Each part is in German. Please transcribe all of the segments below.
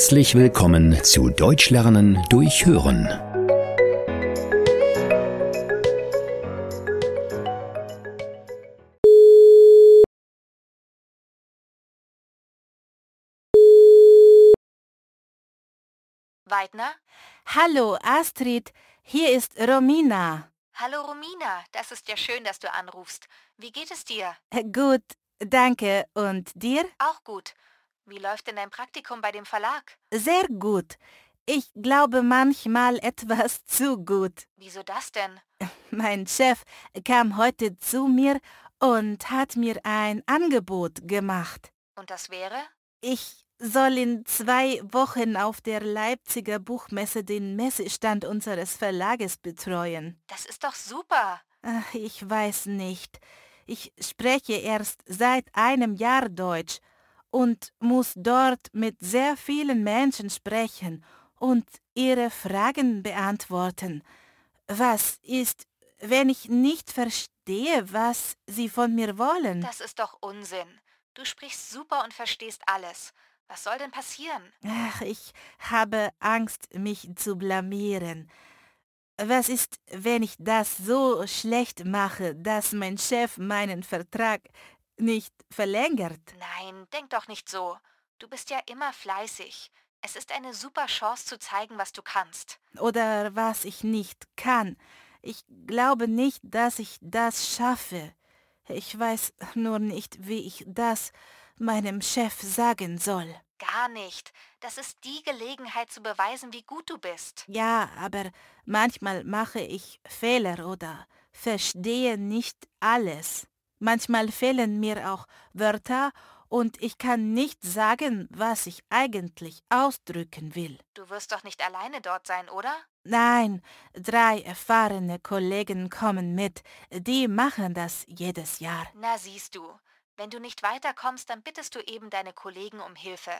Herzlich willkommen zu Deutsch lernen durch Hören. Weidner? Hallo Astrid, hier ist Romina. Hallo Romina, das ist ja schön, dass du anrufst. Wie geht es dir? Gut, danke. Und dir? Auch gut. Wie läuft denn dein Praktikum bei dem Verlag? Sehr gut. Ich glaube manchmal etwas zu gut. Wieso das denn? Mein Chef kam heute zu mir und hat mir ein Angebot gemacht. Und das wäre? Ich soll in zwei Wochen auf der Leipziger Buchmesse den Messestand unseres Verlages betreuen. Das ist doch super. Ach, ich weiß nicht. Ich spreche erst seit einem Jahr Deutsch und muss dort mit sehr vielen Menschen sprechen und ihre Fragen beantworten. Was ist, wenn ich nicht verstehe, was sie von mir wollen? Das ist doch Unsinn. Du sprichst super und verstehst alles. Was soll denn passieren? Ach, ich habe Angst, mich zu blamieren. Was ist, wenn ich das so schlecht mache, dass mein Chef meinen Vertrag nicht verlängert? Nein, denk doch nicht so. Du bist ja immer fleißig. Es ist eine super Chance zu zeigen, was du kannst. Oder was ich nicht kann. Ich glaube nicht, dass ich das schaffe. Ich weiß nur nicht, wie ich das meinem Chef sagen soll. Gar nicht. Das ist die Gelegenheit zu beweisen, wie gut du bist. Ja, aber manchmal mache ich Fehler oder verstehe nicht alles. Manchmal fehlen mir auch Wörter und ich kann nicht sagen, was ich eigentlich ausdrücken will. Du wirst doch nicht alleine dort sein, oder? Nein, drei erfahrene Kollegen kommen mit. Die machen das jedes Jahr. Na siehst du. Wenn du nicht weiterkommst, dann bittest du eben deine Kollegen um Hilfe.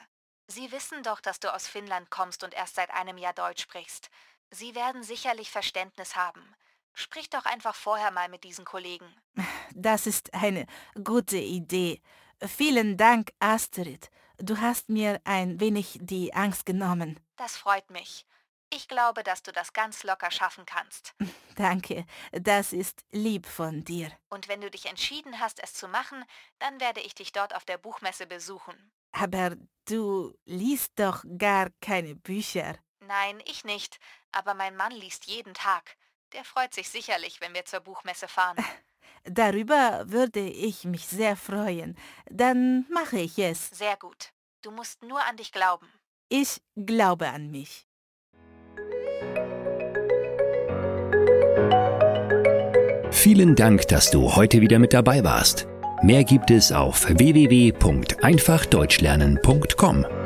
Sie wissen doch, dass du aus Finnland kommst und erst seit einem Jahr Deutsch sprichst. Sie werden sicherlich Verständnis haben. Sprich doch einfach vorher mal mit diesen Kollegen. Das ist eine gute Idee. Vielen Dank, Astrid. Du hast mir ein wenig die Angst genommen. Das freut mich. Ich glaube, dass du das ganz locker schaffen kannst. Danke, das ist lieb von dir. Und wenn du dich entschieden hast, es zu machen, dann werde ich dich dort auf der Buchmesse besuchen. Aber du liest doch gar keine Bücher. Nein, ich nicht, aber mein Mann liest jeden Tag. Der freut sich sicherlich, wenn wir zur Buchmesse fahren. Darüber würde ich mich sehr freuen. Dann mache ich es. Sehr gut. Du musst nur an dich glauben. Ich glaube an mich. Vielen Dank, dass du heute wieder mit dabei warst. Mehr gibt es auf www.einfachdeutschlernen.com.